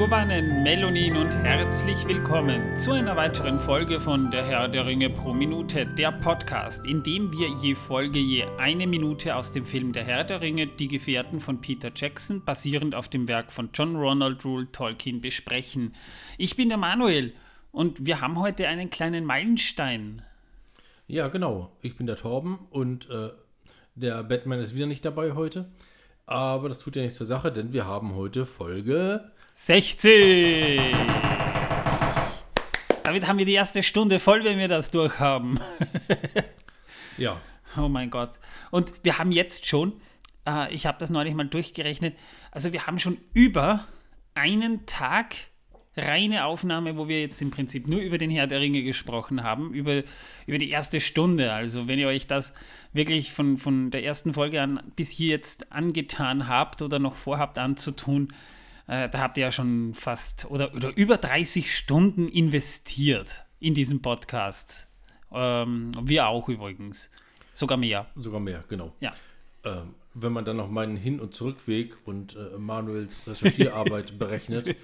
Megowannen, Melonin und herzlich willkommen zu einer weiteren Folge von Der Herr der Ringe pro Minute, der Podcast, in dem wir je Folge je eine Minute aus dem Film Der Herr der Ringe, Die Gefährten von Peter Jackson, basierend auf dem Werk von John Ronald Rule Tolkien, besprechen. Ich bin der Manuel und wir haben heute einen kleinen Meilenstein. Ja, genau. Ich bin der Torben und äh, der Batman ist wieder nicht dabei heute. Aber das tut ja nichts zur Sache, denn wir haben heute Folge 60. Damit haben wir die erste Stunde voll, wenn wir das durchhaben. ja. Oh mein Gott. Und wir haben jetzt schon, äh, ich habe das neulich mal durchgerechnet, also wir haben schon über einen Tag reine Aufnahme, wo wir jetzt im Prinzip nur über den Herr der Ringe gesprochen haben, über, über die erste Stunde. Also wenn ihr euch das wirklich von, von der ersten Folge an bis hier jetzt angetan habt oder noch vorhabt anzutun, äh, da habt ihr ja schon fast oder, oder über 30 Stunden investiert in diesen Podcast. Ähm, wir auch übrigens. Sogar mehr. Sogar mehr, genau. Ja. Ähm, wenn man dann noch meinen Hin- und Zurückweg und äh, Manuels Recherchierarbeit berechnet,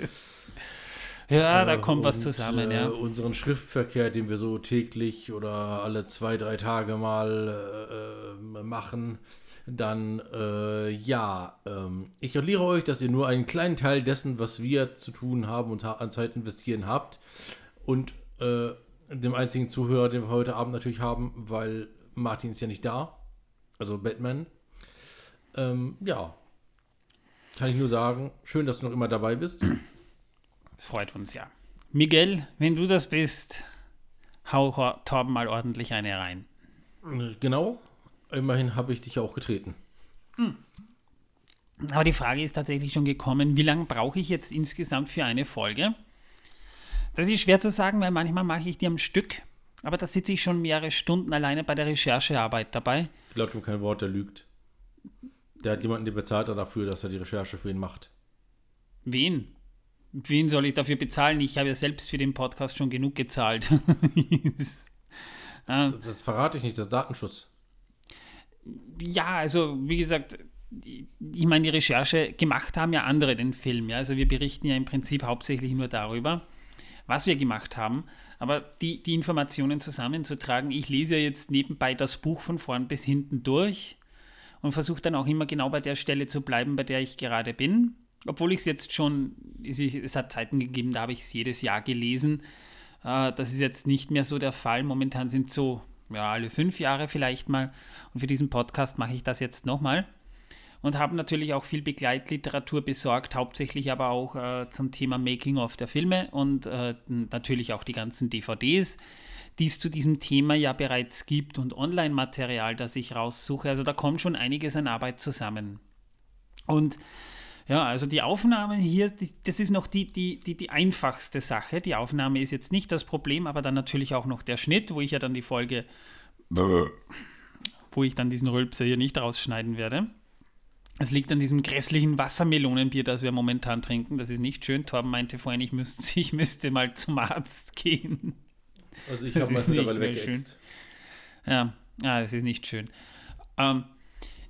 Ja, da kommt und, was zusammen, ja. Äh, unseren Schriftverkehr, den wir so täglich oder alle zwei, drei Tage mal äh, machen, dann äh, ja, ähm, ich gratuliere euch, dass ihr nur einen kleinen Teil dessen, was wir zu tun haben und ha an Zeit investieren habt und äh, dem einzigen Zuhörer, den wir heute Abend natürlich haben, weil Martin ist ja nicht da, also Batman. Ähm, ja, kann ich nur sagen, schön, dass du noch immer dabei bist. Das freut uns ja. Miguel, wenn du das bist, hau Torben mal ordentlich eine rein. Genau. Immerhin habe ich dich ja auch getreten. Hm. Aber die Frage ist tatsächlich schon gekommen, wie lange brauche ich jetzt insgesamt für eine Folge? Das ist schwer zu sagen, weil manchmal mache ich die am Stück, aber da sitze ich schon mehrere Stunden alleine bei der Recherchearbeit dabei. Ich glaube ihm kein Wort, der lügt. Der hat jemanden, der bezahlt dafür, dass er die Recherche für ihn macht. Wen? Wen soll ich dafür bezahlen? Ich habe ja selbst für den Podcast schon genug gezahlt. das, das, verrate ich nicht, das ist Datenschutz. Ja, also wie gesagt, ich meine, die Recherche gemacht haben ja andere den Film. Ja? Also wir berichten ja im Prinzip hauptsächlich nur darüber, was wir gemacht haben. Aber die, die Informationen zusammenzutragen, ich lese ja jetzt nebenbei das Buch von vorn bis hinten durch und versuche dann auch immer genau bei der Stelle zu bleiben, bei der ich gerade bin. Obwohl ich es jetzt schon, es hat Zeiten gegeben, da habe ich es jedes Jahr gelesen. Äh, das ist jetzt nicht mehr so der Fall. Momentan sind so ja, alle fünf Jahre vielleicht mal. Und für diesen Podcast mache ich das jetzt nochmal. Und habe natürlich auch viel Begleitliteratur besorgt, hauptsächlich aber auch äh, zum Thema Making-of der Filme und äh, natürlich auch die ganzen DVDs, die es zu diesem Thema ja bereits gibt und Online-Material, das ich raussuche. Also da kommt schon einiges an Arbeit zusammen. Und ja, also die Aufnahme hier, die, das ist noch die, die, die, die einfachste Sache. Die Aufnahme ist jetzt nicht das Problem, aber dann natürlich auch noch der Schnitt, wo ich ja dann die Folge, wo ich dann diesen Rülpser hier nicht rausschneiden werde. Es liegt an diesem grässlichen Wassermelonenbier, das wir momentan trinken. Das ist nicht schön. Torben meinte vorhin, ich müsste, ich müsste mal zum Arzt gehen. Also ich habe mal mittlerweile weggeext. Ja, ja, das ist nicht schön. Ähm,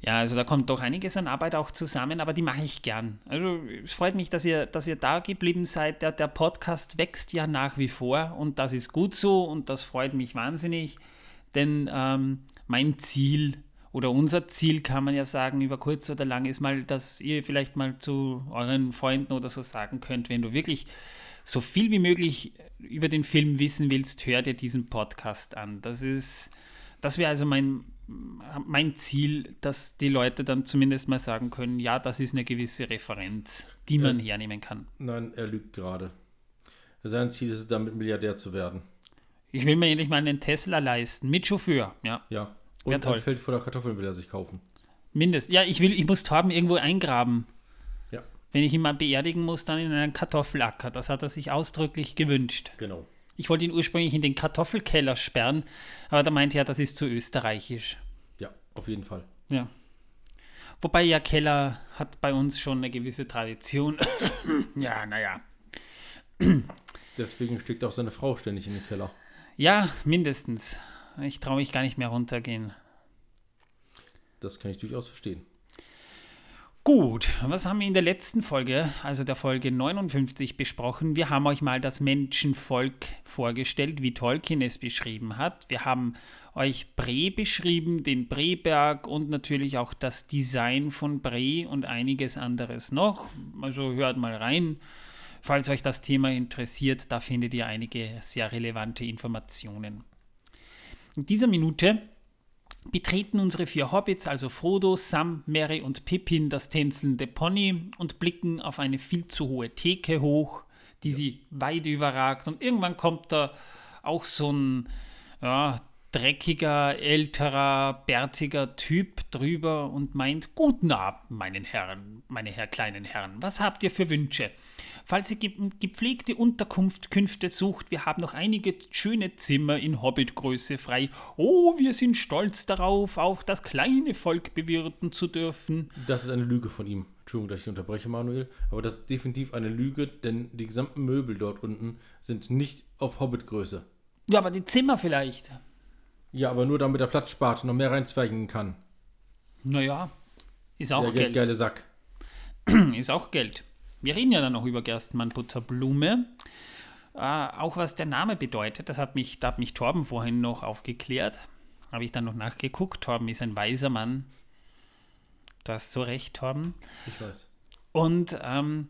ja, also da kommt doch einiges an Arbeit auch zusammen, aber die mache ich gern. Also es freut mich, dass ihr, dass ihr da geblieben seid. Der, der Podcast wächst ja nach wie vor und das ist gut so und das freut mich wahnsinnig, denn ähm, mein Ziel oder unser Ziel kann man ja sagen, über kurz oder lang ist mal, dass ihr vielleicht mal zu euren Freunden oder so sagen könnt, wenn du wirklich so viel wie möglich über den Film wissen willst, hör dir diesen Podcast an. Das ist, das wäre also mein, mein Ziel, dass die Leute dann zumindest mal sagen können, ja, das ist eine gewisse Referenz, die man ja. hernehmen kann. Nein, er lügt gerade. Sein Ziel ist es, damit Milliardär zu werden. Ich will mir endlich mal einen Tesla leisten, mit Chauffeur, ja. Ja. Und ein toll. Feld voller Kartoffeln will er sich kaufen. Mindest. Ja, ich will, ich muss Torben irgendwo eingraben. Ja. Wenn ich ihn mal beerdigen muss, dann in einen Kartoffelacker. Das hat er sich ausdrücklich gewünscht. Genau. Ich wollte ihn ursprünglich in den Kartoffelkeller sperren, aber da meinte er, das ist zu österreichisch. Ja, auf jeden Fall. Ja. Wobei ja Keller hat bei uns schon eine gewisse Tradition. ja, naja. Deswegen steckt auch seine Frau ständig in den Keller. Ja, mindestens. Ich traue mich gar nicht mehr runtergehen. Das kann ich durchaus verstehen. Gut, was haben wir in der letzten Folge, also der Folge 59, besprochen? Wir haben euch mal das Menschenvolk vorgestellt, wie Tolkien es beschrieben hat. Wir haben euch Bre beschrieben, den Breberg und natürlich auch das Design von Bre und einiges anderes noch. Also hört mal rein. Falls euch das Thema interessiert, da findet ihr einige sehr relevante Informationen. In dieser Minute betreten unsere vier Hobbits, also Frodo, Sam, Mary und Pippin, das tänzelnde Pony und blicken auf eine viel zu hohe Theke hoch, die sie weit überragt. Und irgendwann kommt da auch so ein ja, dreckiger, älterer, bärtiger Typ drüber und meint, Guten Abend, meinen Herren, meine Herr kleinen Herren, was habt ihr für Wünsche? Falls ihr gepflegte Unterkünfte sucht, wir haben noch einige schöne Zimmer in Hobbitgröße frei. Oh, wir sind stolz darauf, auch das kleine Volk bewirten zu dürfen. Das ist eine Lüge von ihm. Entschuldigung, dass ich unterbreche, Manuel, aber das ist definitiv eine Lüge, denn die gesamten Möbel dort unten sind nicht auf Hobbitgröße. Ja, aber die Zimmer vielleicht. Ja, aber nur damit er Platz spart und noch mehr reinzweigen kann. Naja, ist auch Der Geld. geile Sack. ist auch Geld. Wir reden ja dann noch über Gerstenmann Butterblume. Äh, auch was der Name bedeutet, das hat mich, da hat mich Torben vorhin noch aufgeklärt. Habe ich dann noch nachgeguckt. Torben ist ein weiser Mann. Du hast so recht, Torben. Ich weiß. Und ähm,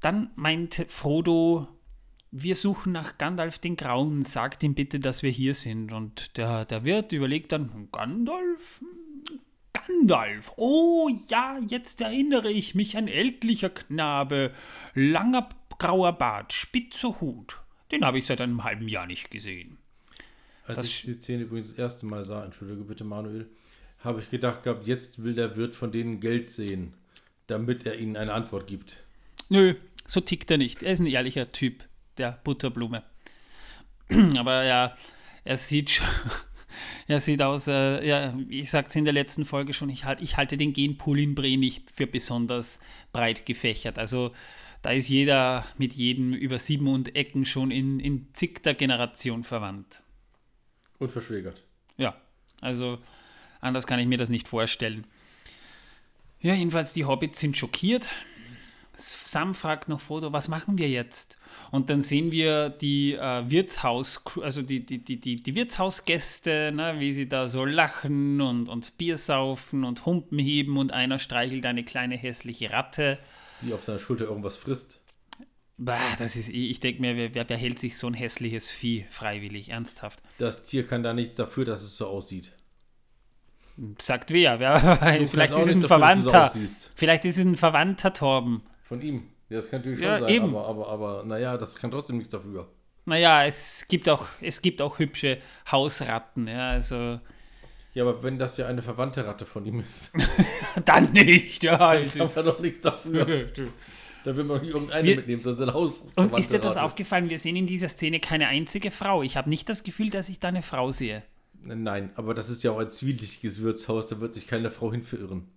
dann meint Frodo, wir suchen nach Gandalf den Grauen, sagt ihm bitte, dass wir hier sind. Und der, der Wirt überlegt dann, Gandalf? Gandalf, oh ja, jetzt erinnere ich mich, ein ältlicher Knabe, langer grauer Bart, spitzer Hut. Den habe ich seit einem halben Jahr nicht gesehen. Als Das ich die Szene übrigens das erste Mal sah, entschuldige bitte Manuel, habe ich gedacht gehabt, jetzt will der Wirt von denen Geld sehen, damit er ihnen eine Antwort gibt. Nö, so tickt er nicht. Er ist ein ehrlicher Typ, der Butterblume. Aber ja, er sieht schon, er sieht aus, äh, ja, ich sag's in der letzten Folge schon, ich, halt, ich halte den Genpool in Bre nicht für besonders breit gefächert. Also da ist jeder mit jedem über sieben und Ecken schon in, in zigter Generation verwandt. Und verschwägert. Ja, also anders kann ich mir das nicht vorstellen. Ja, jedenfalls die Hobbits sind schockiert. Sam fragt noch Frodo, was machen wir jetzt? Und dann sehen wir die äh, Wirtshaus, also die, die, die, die, die Wirtshausgäste, ne, wie sie da so lachen und, und Bier saufen und Humpen heben und einer streichelt eine kleine hässliche Ratte. Die auf seiner Schulter irgendwas frisst. Bah, das ist, ich denke mir, wer, wer, hält sich so ein hässliches Vieh freiwillig, ernsthaft? Das Tier kann da nichts dafür, dass es so aussieht. Sagt wer? wer vielleicht ist es ein dafür, so Verwandter. aussiehst. vielleicht ist es ein Verwandter Torben. Von ihm. Ja, das kann natürlich schon Ja, sein, eben. aber, aber, aber naja, das kann trotzdem nichts dafür. Naja, es gibt auch, es gibt auch hübsche Hausratten, ja, also Ja, aber wenn das ja eine verwandte Ratte von ihm ist, dann nicht, ja. dann kann man doch nichts dafür. Da will man nicht irgendeine Wir- mitnehmen, sondern sein Haus. Und ist dir das Ratte. aufgefallen? Wir sehen in dieser Szene keine einzige Frau. Ich habe nicht das Gefühl, dass ich da eine Frau sehe. Nein, aber das ist ja auch ein zwielichtiges Wirtshaus, da wird sich keine Frau hin verirren.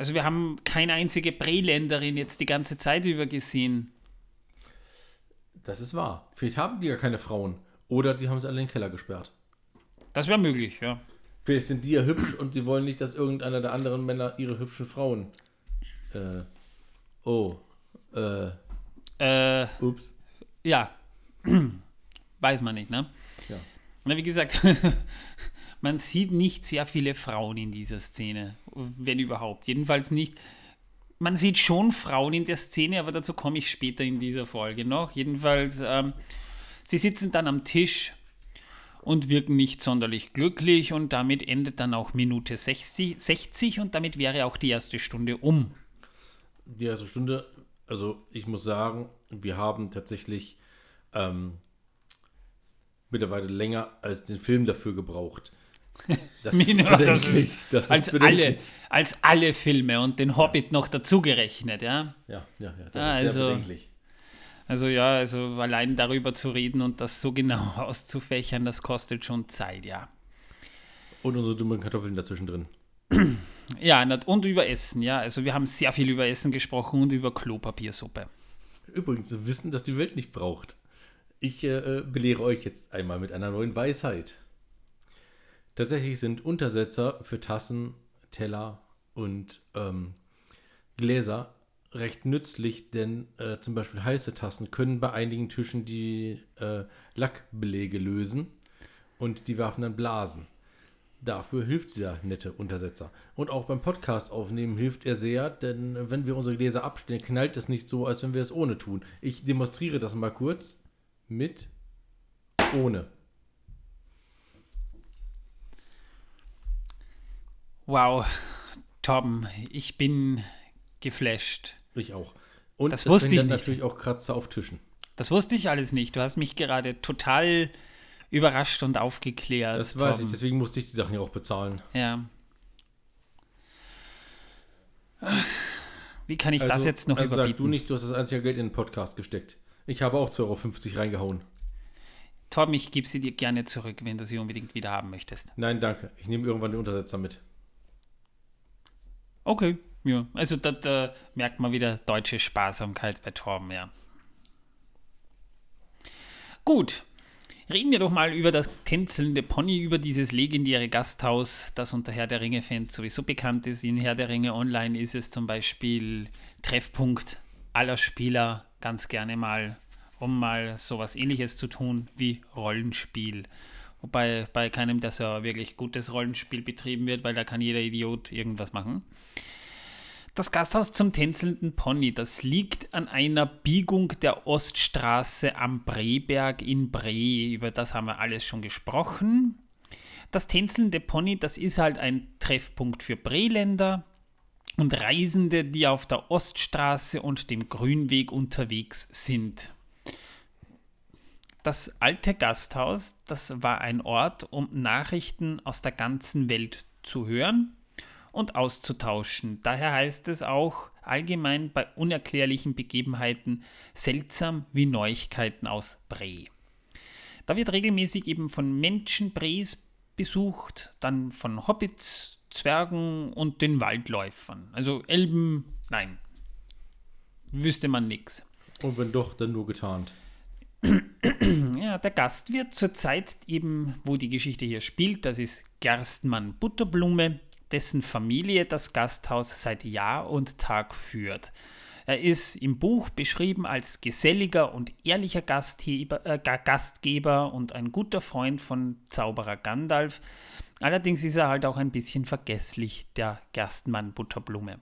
Also wir haben keine einzige Breländerin jetzt die ganze Zeit über gesehen. Das ist wahr. Vielleicht haben die ja keine Frauen. Oder die haben sie alle in den Keller gesperrt. Das wäre möglich, ja. Vielleicht sind die ja hübsch und sie wollen nicht, dass irgendeiner der anderen Männer ihre hübschen Frauen. Äh. Oh. Äh. Äh, Ups. ja. Weiß man nicht, ne? Ja. Na, wie gesagt, man sieht nicht sehr viele Frauen in dieser Szene, wenn überhaupt. Jedenfalls nicht. Man sieht schon Frauen in der Szene, aber dazu komme ich später in dieser Folge noch. Jedenfalls, ähm, sie sitzen dann am Tisch und wirken nicht sonderlich glücklich und damit endet dann auch Minute 60, 60 und damit wäre auch die erste Stunde um. Die erste Stunde, also ich muss sagen, wir haben tatsächlich ähm, mittlerweile länger als den Film dafür gebraucht. Das Ja, das ist- bedenklich. Das Als alle, als alle Filme und den Hobbit noch dazugerechnet, ja. Ja, ja, ja. Das Ah, ist also- bedenklich. Also ja, also allein darüber zu reden und das so genau auszufächern, das kostet schon Zeit, ja. Und unsere dummen Kartoffeln dazwischen drin. Ja, und über Essen, ja. Also wir haben sehr viel über Essen gesprochen und über Klopapiersuppe. Übrigens, zu wissen, dass die Welt nicht braucht. Ich äh, belehre euch jetzt einmal mit einer neuen Weisheit. Tatsächlich sind Untersetzer für Tassen, Teller und ähm, Gläser recht nützlich, denn äh, zum Beispiel heiße Tassen können bei einigen Tischen die äh, Lackbelege lösen und die werfen dann Blasen. Dafür hilft dieser nette Untersetzer. Und auch beim Podcast aufnehmen hilft er sehr, denn wenn wir unsere Gläser abstellen, knallt es nicht so, als wenn wir es ohne tun. Ich demonstriere das mal kurz mit ohne. Wow, Torben, ich bin geflasht. Ich auch. Und Das es wusste ich nicht. natürlich auch Kratzer auf Tischen. Das wusste ich alles nicht. Du hast mich gerade total überrascht und aufgeklärt. Das weiß ich, Torben. deswegen musste ich die Sachen ja auch bezahlen. Ja. Wie kann ich das jetzt noch also überbieten? sag du nicht, du hast das einzige Geld in den Podcast gesteckt. Ich habe auch 2,50 Euro reingehauen. Torben, ich gebe sie dir gerne zurück, wenn du sie unbedingt wieder haben möchtest. Nein, danke. Ich nehme irgendwann den Untersetzer mit. Okay, ja. Also da, da merkt man wieder deutsche Sparsamkeit bei Torben, ja. Gut. Reden wir doch mal über das tänzelnde Pony, über dieses legendäre Gasthaus, das unter Herr der Ringe-Fans sowieso bekannt ist. In Herr der Ringe Online ist es zum Beispiel Treffpunkt aller Spieler ganz gerne mal, um mal sowas ähnliches zu tun wie Rollenspiel. Wobei bei keinem der Server wirklich gutes Rollenspiel betrieben wird, weil da kann jeder Idiot irgendwas machen. Das Gasthaus zum tänzelnden Pony, das liegt an einer Biegung der Oststraße am Breberg in Bre. Über das haben wir alles schon gesprochen. Das tänzelnde Pony, das ist halt ein Treffpunkt für Breländer und Reisende, die auf der Oststraße und dem Grünweg unterwegs sind. Das alte Gasthaus, das war ein Ort, um Nachrichten aus der ganzen Welt zu hören und auszutauschen. Daher heißt es auch allgemein bei unerklärlichen Begebenheiten seltsam wie Neuigkeiten aus Bre. Da wird regelmäßig eben von Menschen Bres besucht, dann von Hobbits, Zwergen und den Waldläufern. Also Elben, nein. Wüsste man nix. Und wenn doch, dann nur getarnt. Ja, der Gast wird zur Zeit eben, wo die Geschichte hier spielt, das ist Gerstmann Butterblume, dessen Familie das Gasthaus seit Jahr und Tag führt. Er ist im Buch beschrieben als geselliger und ehrlicher Gastheber, äh, Ga- Gastgeber und ein guter Freund von Zauberer Gandalf. Allerdings ist er halt auch ein bisschen vergesslich, der Gerstmann Butterblume.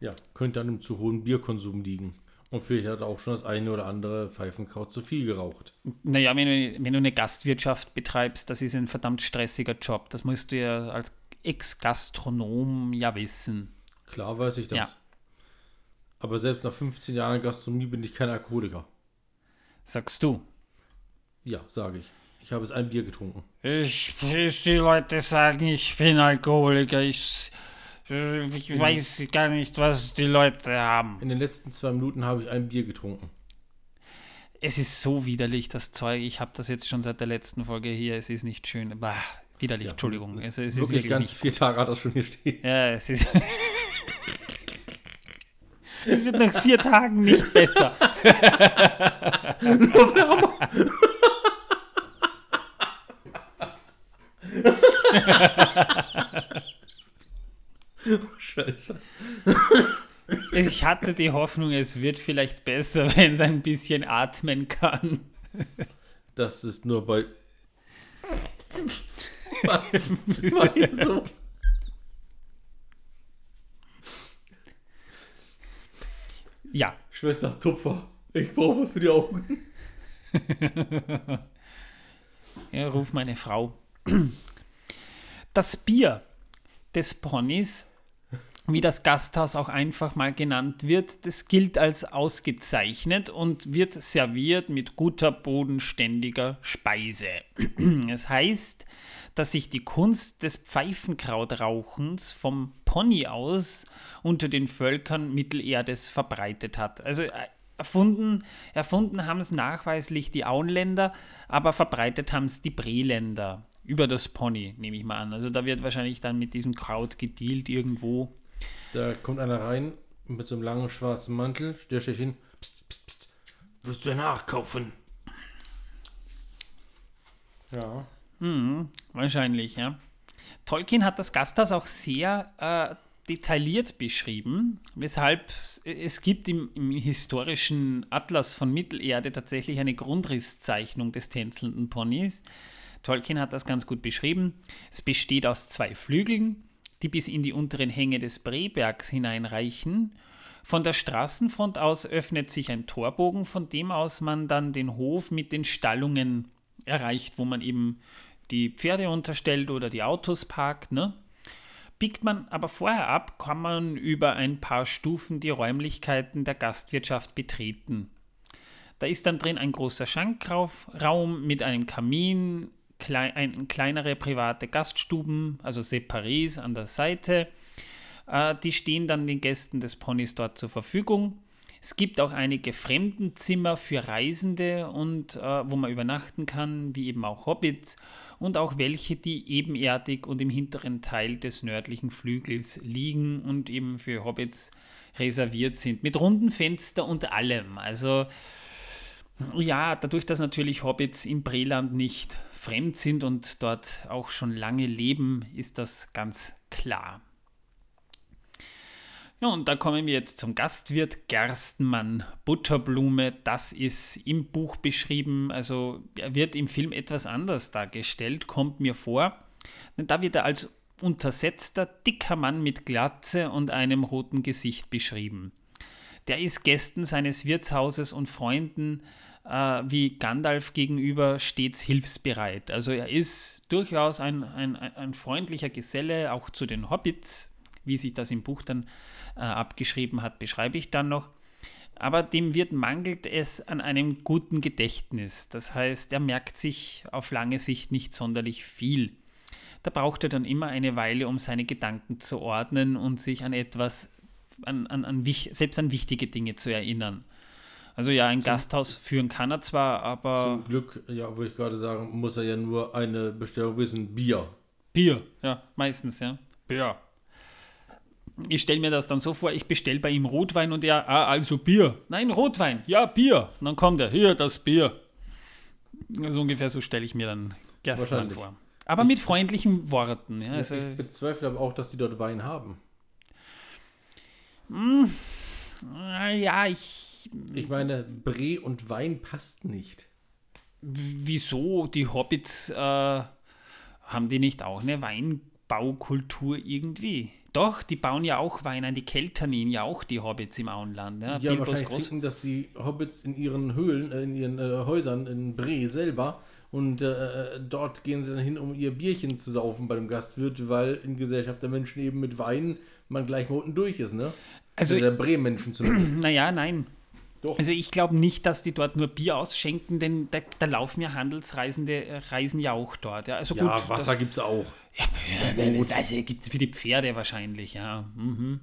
Ja, könnte an einem zu hohen Bierkonsum liegen. Und vielleicht hat er auch schon das eine oder andere Pfeifenkraut zu viel geraucht. Naja, wenn du, wenn du eine Gastwirtschaft betreibst, das ist ein verdammt stressiger Job. Das musst du ja als Ex-Gastronom ja wissen. Klar weiß ich das. Ja. Aber selbst nach 15 Jahren Gastronomie bin ich kein Alkoholiker. Sagst du. Ja, sage ich. Ich habe es ein Bier getrunken. Ich, die Leute sagen, ich bin Alkoholiker. Ich, ich weiß gar nicht, was die Leute haben. In den letzten zwei Minuten habe ich ein Bier getrunken. Es ist so widerlich, das Zeug. Ich habe das jetzt schon seit der letzten Folge hier. Es ist nicht schön. Bah, widerlich, Ja, Entschuldigung. Es ist Wirklich wirklich ganz vier Tage hat das schon hier stehen. Ja, es ist. es wird nach vier Tagen nicht besser. Scheiße. Ich hatte die Hoffnung, es wird vielleicht besser, wenn es ein bisschen atmen kann. Das ist nur bei. war, war so. Ja, Schwester Tupfer, ich brauche was für die Augen. ja, ruf meine Frau. Das Bier des Ponys, wie das Gasthaus auch einfach mal genannt wird, das gilt als ausgezeichnet und wird serviert mit guter bodenständiger Speise. Es heißt, dass sich die Kunst des Pfeifenkrautrauchens vom Pony aus unter den Völkern Mittelerdes verbreitet hat. Also äh, erfunden, erfunden haben es nachweislich die Auenländer, aber verbreitet haben es die Breländer über das Pony, nehme ich mal an. Also da wird wahrscheinlich dann mit diesem Kraut gedealt irgendwo. Da kommt einer rein mit so einem langen schwarzen Mantel, der steht hin. Psst, psst, psst. Wirst du nachkaufen? Ja. Wahrscheinlich, ja. Tolkien hat das Gasthaus auch sehr äh, detailliert beschrieben, weshalb es gibt im, im historischen Atlas von Mittelerde tatsächlich eine Grundrisszeichnung des tänzelnden Ponys. Tolkien hat das ganz gut beschrieben. Es besteht aus zwei Flügeln, die bis in die unteren Hänge des Brebergs hineinreichen. Von der Straßenfront aus öffnet sich ein Torbogen, von dem aus man dann den Hof mit den Stallungen erreicht, wo man eben die Pferde unterstellt oder die Autos parkt. Ne? Biegt man aber vorher ab, kann man über ein paar Stufen die Räumlichkeiten der Gastwirtschaft betreten. Da ist dann drin ein großer Schankraum mit einem Kamin, klei ein, kleinere private Gaststuben, also Separés an der Seite. Äh, die stehen dann den Gästen des Ponys dort zur Verfügung. Es gibt auch einige Fremdenzimmer für Reisende und äh, wo man übernachten kann, wie eben auch Hobbits und auch welche, die ebenerdig und im hinteren Teil des nördlichen Flügels liegen und eben für Hobbits reserviert sind, mit runden Fenster und allem. Also ja, dadurch, dass natürlich Hobbits im Breland nicht fremd sind und dort auch schon lange leben, ist das ganz klar. Ja, und da kommen wir jetzt zum Gastwirt Gerstenmann Butterblume. Das ist im Buch beschrieben. Also er wird im Film etwas anders dargestellt, kommt mir vor. Denn da wird er als untersetzter, dicker Mann mit Glatze und einem roten Gesicht beschrieben. Der ist Gästen seines Wirtshauses und Freunden äh, wie Gandalf gegenüber stets hilfsbereit. Also er ist durchaus ein, ein, ein freundlicher Geselle, auch zu den Hobbits, wie sich das im Buch dann äh, abgeschrieben hat, beschreibe ich dann noch. Aber dem wird mangelt es an einem guten Gedächtnis. Das heißt, er merkt sich auf lange Sicht nicht sonderlich viel. Da braucht er dann immer eine Weile, um seine Gedanken zu ordnen und sich an etwas, an, an, an, selbst an wichtige Dinge zu erinnern. Also ja, ein Gasthaus führen kann er zwar, aber. Zum Glück, ja, würde ich gerade sagen, muss er ja nur eine Bestellung wissen: Bier. Bier, ja, meistens, ja. Bier ich stelle mir das dann so vor, ich bestelle bei ihm Rotwein und er, ah, also Bier. Nein, Rotwein, ja, Bier. Und dann kommt er, hier, das Bier. Also ungefähr so stelle ich mir dann Gerstmann vor. Aber ich, mit freundlichen Worten. Ja, also, ich bezweifle aber auch, dass die dort Wein haben. Mh, hm, ja, ich. Ich meine, Bre und Wein passt nicht. Wieso? Die Hobbits, äh, haben die nicht auch eine Weinbaukultur irgendwie? Doch, die bauen ja auch Wein an, die Kelternin ja auch die Hobbits im Auenland. Ja, ja wahrscheinlich Groß trinken das die Hobbits in ihren Höhlen, äh, in ihren äh, Häusern in Bre selber. Und äh, dort gehen sie dann hin, um ihr Bierchen zu saufen bei dem Gastwirt, weil in Gesellschaft der Menschen eben mit Wein man gleich mal unten durch ist, ne? Also, also der Bre-Menschen zumindest. Naja, nein. Doch. Also ich glaube nicht, dass die dort nur Bier ausschenken, denn da, da laufen ja Handelsreisende, äh, reisen ja auch dort. Ja, also ja Wasser gibt es auch. Ja, also gibt es für die Pferde wahrscheinlich, ja. Mhm.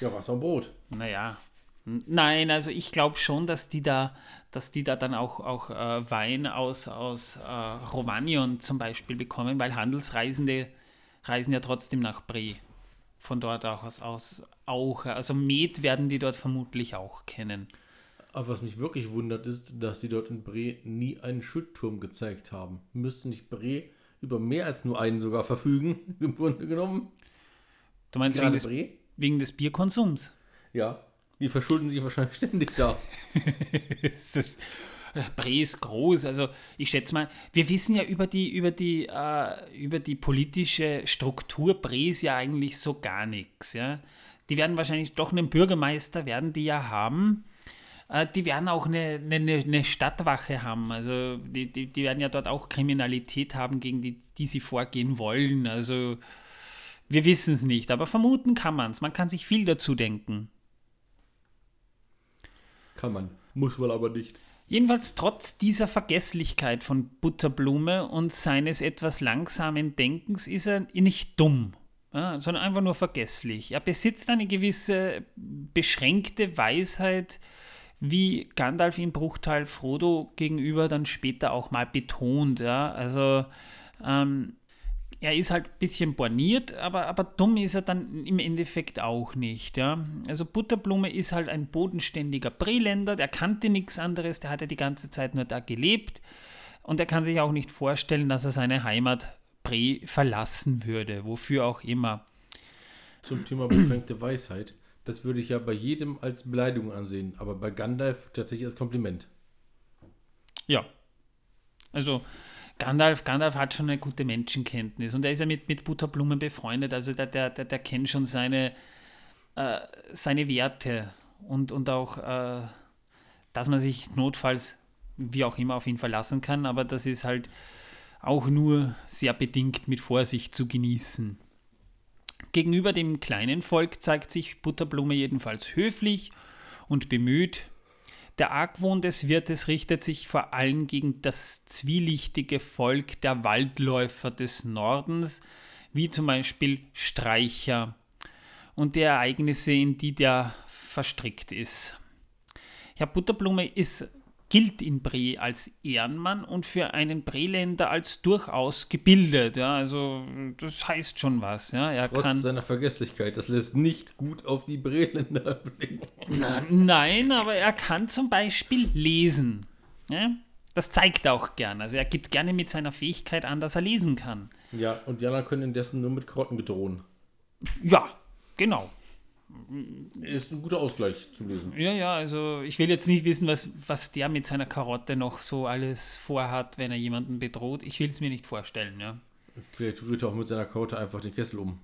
Ja, Wasser und Brot. Naja. Nein, also ich glaube schon, dass die da, dass die da dann auch, auch äh, Wein aus, aus äh, Rovanion zum Beispiel bekommen, weil Handelsreisende reisen ja trotzdem nach Bre. Von dort auch aus, aus auch. Also Met werden die dort vermutlich auch kennen. Aber was mich wirklich wundert, ist, dass sie dort in Bre nie einen Schildturm gezeigt haben. Müsste nicht Bre über mehr als nur einen sogar verfügen, im Grunde genommen? Du meinst wegen des, wegen des, Bierkonsums? Ja, die verschulden sich wahrscheinlich ständig da. ist Bre ist groß, also ich schätze mal, wir wissen ja über die, über die, äh, über die politische Struktur Bres ja eigentlich so gar nichts. Ja? Die werden wahrscheinlich doch einen Bürgermeister, werden die ja haben äh, die werden auch eine, eine, eine Stadtwache haben. Also die, die, die, werden ja dort auch Kriminalität haben, gegen die, die sie vorgehen wollen. Also wir wissen es nicht, aber vermuten kann man es. Man kann sich viel dazu denken. Kann man, muss man aber nicht. Jedenfalls trotz dieser Vergesslichkeit von Butterblume und seines etwas langsamen Denkens ist er nicht dumm, ja, sondern einfach nur vergesslich. Er besitzt eine gewisse beschränkte Weisheit, wie Gandalf im Bruchteil Frodo gegenüber dann später auch mal betont. Ja? Also ähm, er ist halt ein bisschen borniert, aber, aber dumm ist er dann im Endeffekt auch nicht. Ja? Also Butterblume ist halt ein bodenständiger Breländer, der kannte nichts anderes, der hat ja die ganze Zeit nur da gelebt und er kann sich auch nicht vorstellen, dass er seine Heimat Bre verlassen würde, wofür auch immer. zum Thema beschränkte Weisheit. Das würde ich ja bei jedem als Beleidigung ansehen, aber bei Gandalf tatsächlich als Kompliment. Ja. Also Gandalf, Gandalf hat schon eine gute Menschenkenntnis und er ist ja mit, mit Butterblumen befreundet, also der, der, der, der kennt schon seine, äh, seine Werte und, und auch, äh, dass man sich notfalls wie auch immer auf ihn verlassen kann, aber das ist halt auch nur sehr bedingt mit Vorsicht zu genießen. Gegenüber dem kleinen Volk zeigt sich Butterblume jedenfalls höflich und bemüht. Der Argwohn des Wirtes richtet sich vor allem gegen das zwielichtige Volk der Waldläufer des Nordens, wie zum Beispiel Streicher und die Ereignisse, in die der verstrickt ist. Ja, Butterblume ist gilt in Bre als Ehrenmann und für einen Breländer als durchaus gebildet. Ja, also das heißt schon was. Ja. Er Trotz kann, seiner Vergesslichkeit, das lässt nicht gut auf die Breländer blicken. Nein, aber er kann zum Beispiel lesen. Ja. Das zeigt er auch gern. Also er gibt gerne mit seiner Fähigkeit an, dass er lesen kann. Ja, und die anderen können indessen nur mit Karotten bedrohen. Ja, genau. Ist ein guter Ausgleich zum Lesen. Ja, ja, also ich will jetzt nicht wissen, was, was der mit seiner Karotte noch so alles vorhat, wenn er jemanden bedroht. Ich will es mir nicht vorstellen, ja. Vielleicht rührt er auch mit seiner Karotte einfach den Kessel um.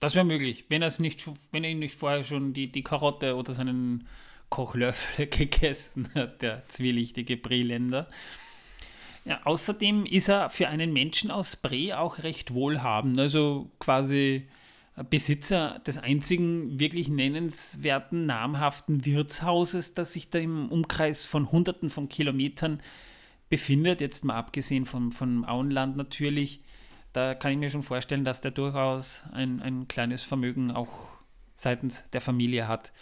Das wäre möglich, wenn, nicht, wenn er ihn nicht vorher schon die, die Karotte oder seinen Kochlöffel gegessen hat, der zwielichtige Breländer. Ja, außerdem ist er für einen Menschen aus Bre auch recht wohlhabend, also quasi Besitzer des einzigen wirklich nennenswerten, namhaften Wirtshauses, das sich da im Umkreis von Hunderten von Kilometern befindet, jetzt mal abgesehen vom, vom Auenland natürlich. Da kann ich mir schon vorstellen, dass der durchaus ein, ein kleines Vermögen auch seitens der Familie hat.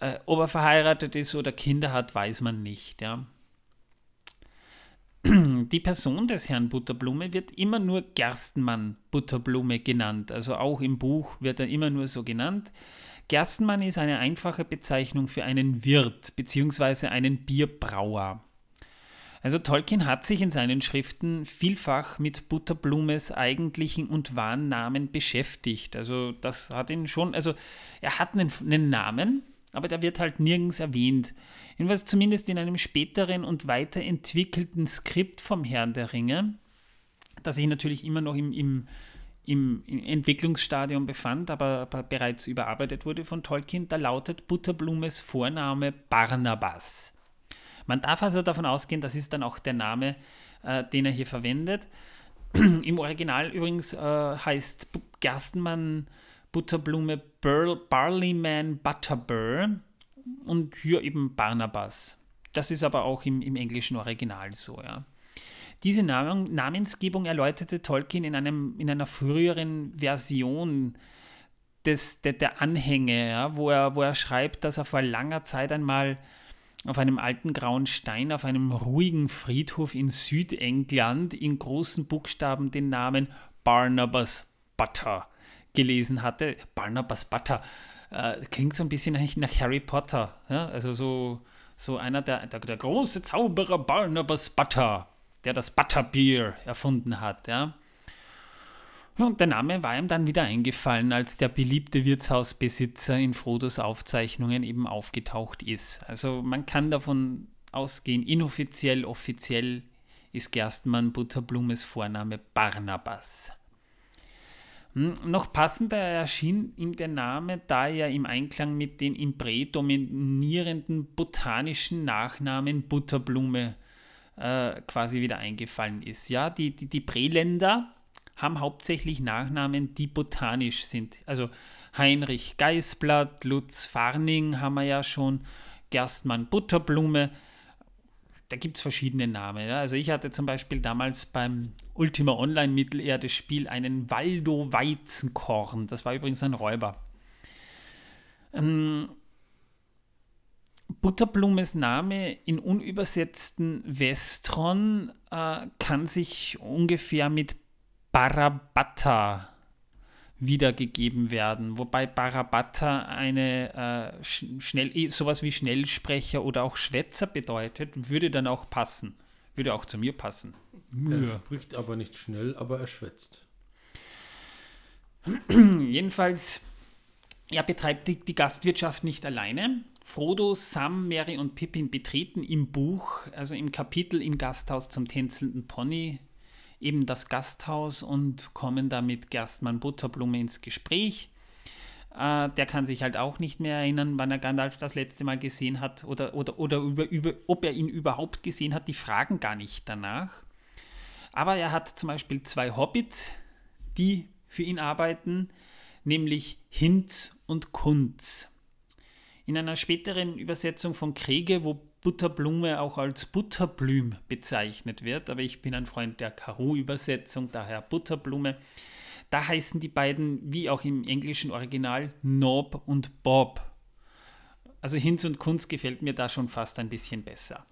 Äh, ob er verheiratet ist oder Kinder hat, weiß man nicht. Ja. Die Person des Herrn Butterblume wird immer nur Gerstenmann Butterblume genannt. Also auch im Buch wird er immer nur so genannt. Gerstenmann ist eine einfache Bezeichnung für einen Wirt bzw. einen Bierbrauer. Also Tolkien hat sich in seinen Schriften vielfach mit Butterblumes eigentlichen und wahren Namen beschäftigt. Also das hat ihn schon, also er hat einen, einen Namen, aber der wird halt nirgends erwähnt. Jedenfalls zumindest in einem späteren und weiterentwickelten Skript vom Herrn der Ringe, das sich natürlich immer noch im, im, im, Entwicklungsstadium befand, aber, aber, bereits überarbeitet wurde von Tolkien, da lautet Butterblumes Vorname Barnabas. Man darf also davon ausgehen, das ist dann auch der Name, äh, den er hier verwendet. Im Original übrigens äh, heißt Gerstenmann Butterblume Burl, Barleyman Butterbur und hier eben Barnabas. Das ist aber auch im, im englischen Original so, ja. Diese Namen, Namensgebung erläuterte Tolkien in, einem, in einer früheren Version des, der, der Anhänge, ja, wo, er, wo er schreibt, dass er vor langer Zeit einmal auf einem alten grauen Stein auf einem ruhigen Friedhof in Südengland in großen Buchstaben den Namen Barnabas Butter gelesen hatte. Barnabas Butter äh, klingt so ein bisschen nach Harry Potter. Ja? Also so, so einer der, der, der, große Zauberer Barnabas Butter, der das Butterbier erfunden hat. Ja? Und der Name war ihm dann wieder eingefallen, als der beliebte Wirtshausbesitzer in Frodos Aufzeichnungen eben aufgetaucht ist. Also man kann davon ausgehen, inoffiziell, offiziell ist Gerstmann Butterblumes Vorname Barnabas. Hm, noch passender erschien ihm der Name, da er im Einklang mit den im Bre dominierenden botanischen Nachnamen Butterblume äh, quasi wieder eingefallen ist. Ja, die, die, die Breländer haben hauptsächlich Nachnamen, die botanisch sind. Also Heinrich Geißblatt, Lutz Farning haben wir ja schon, Gerstmann Butterblume da gibt es verschiedene Namen. Ja. Also ich hatte zum Beispiel damals beim Ultima Online Mittelerde-Spiel einen Waldo Weizenkorn. Das war übrigens ein Räuber. Ähm, Butterblumes Name in unübersetzten Westron äh, kann sich ungefähr mit Barabatta wiedergegeben werden, wobei Barabata eine äh, schnell sowas wie Schnellsprecher oder auch Schwätzer bedeutet, würde dann auch passen, würde auch zu mir passen. Er ja. spricht aber nicht schnell, aber er schwätzt. Jedenfalls, er betreibt die, die Gastwirtschaft nicht alleine. Frodo, Sam, Mary und Pippin betreten im Buch, also im Kapitel im Gasthaus zum tänzelnden Pony, eben das Gasthaus und kommen da mit Gerstmann Butterblume ins Gespräch. Äh, der kann sich halt auch nicht mehr erinnern, wann er Gandalf das letzte Mal gesehen hat oder, oder, oder über, über, ob er ihn überhaupt gesehen hat. Die fragen gar nicht danach. Aber er hat zum Beispiel zwei Hobbits, die für ihn arbeiten, nämlich Hinz und Kunz. In einer späteren Übersetzung von Kriege, wo Butterblume auch als Butterblüm bezeichnet wird, aber ich bin ein Freund der Karu-Übersetzung, daher Butterblume. Da heißen die beiden, wie auch im englischen Original, Nob und Bob. Also Hinz und Kunz gefällt mir da schon fast ein bisschen besser.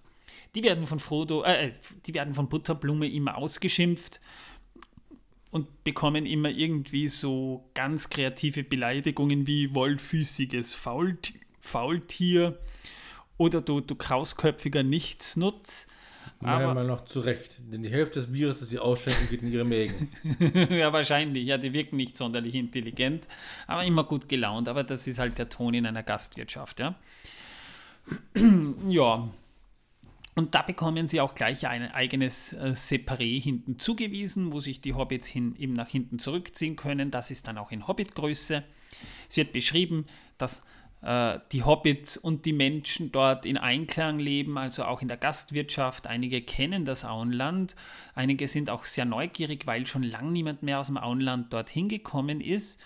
Die werden von Frodo, äh, die werden von Butterblume immer ausgeschimpft und bekommen immer irgendwie so ganz kreative Beleidigungen wie wollfüßiges Fault Faultier oder du, du krausköpfiger Nichtsnutz. Meiner Meinung nach zu Recht, denn die Hälfte des Bieres, das sie ausschenken, geht in ihre Mägen. ja, wahrscheinlich. Ja, die wirken nicht sonderlich intelligent, aber immer gut gelaunt. Aber das ist halt der Ton in einer Gastwirtschaft, ja. ja, und da bekommen sie auch gleich ein eigenes äh, Separé hinten zugewiesen, wo sich die Hobbits hin, eben nach hinten zurückziehen können. Das ist dann auch in Hobbitgröße. Es wird beschrieben, dass die Hobbits und die Menschen dort in Einklang leben, also auch in der Gastwirtschaft. Einige kennen das Auenland, einige sind auch sehr neugierig, weil schon lange niemand mehr aus dem Auenland dorthin gekommen ist.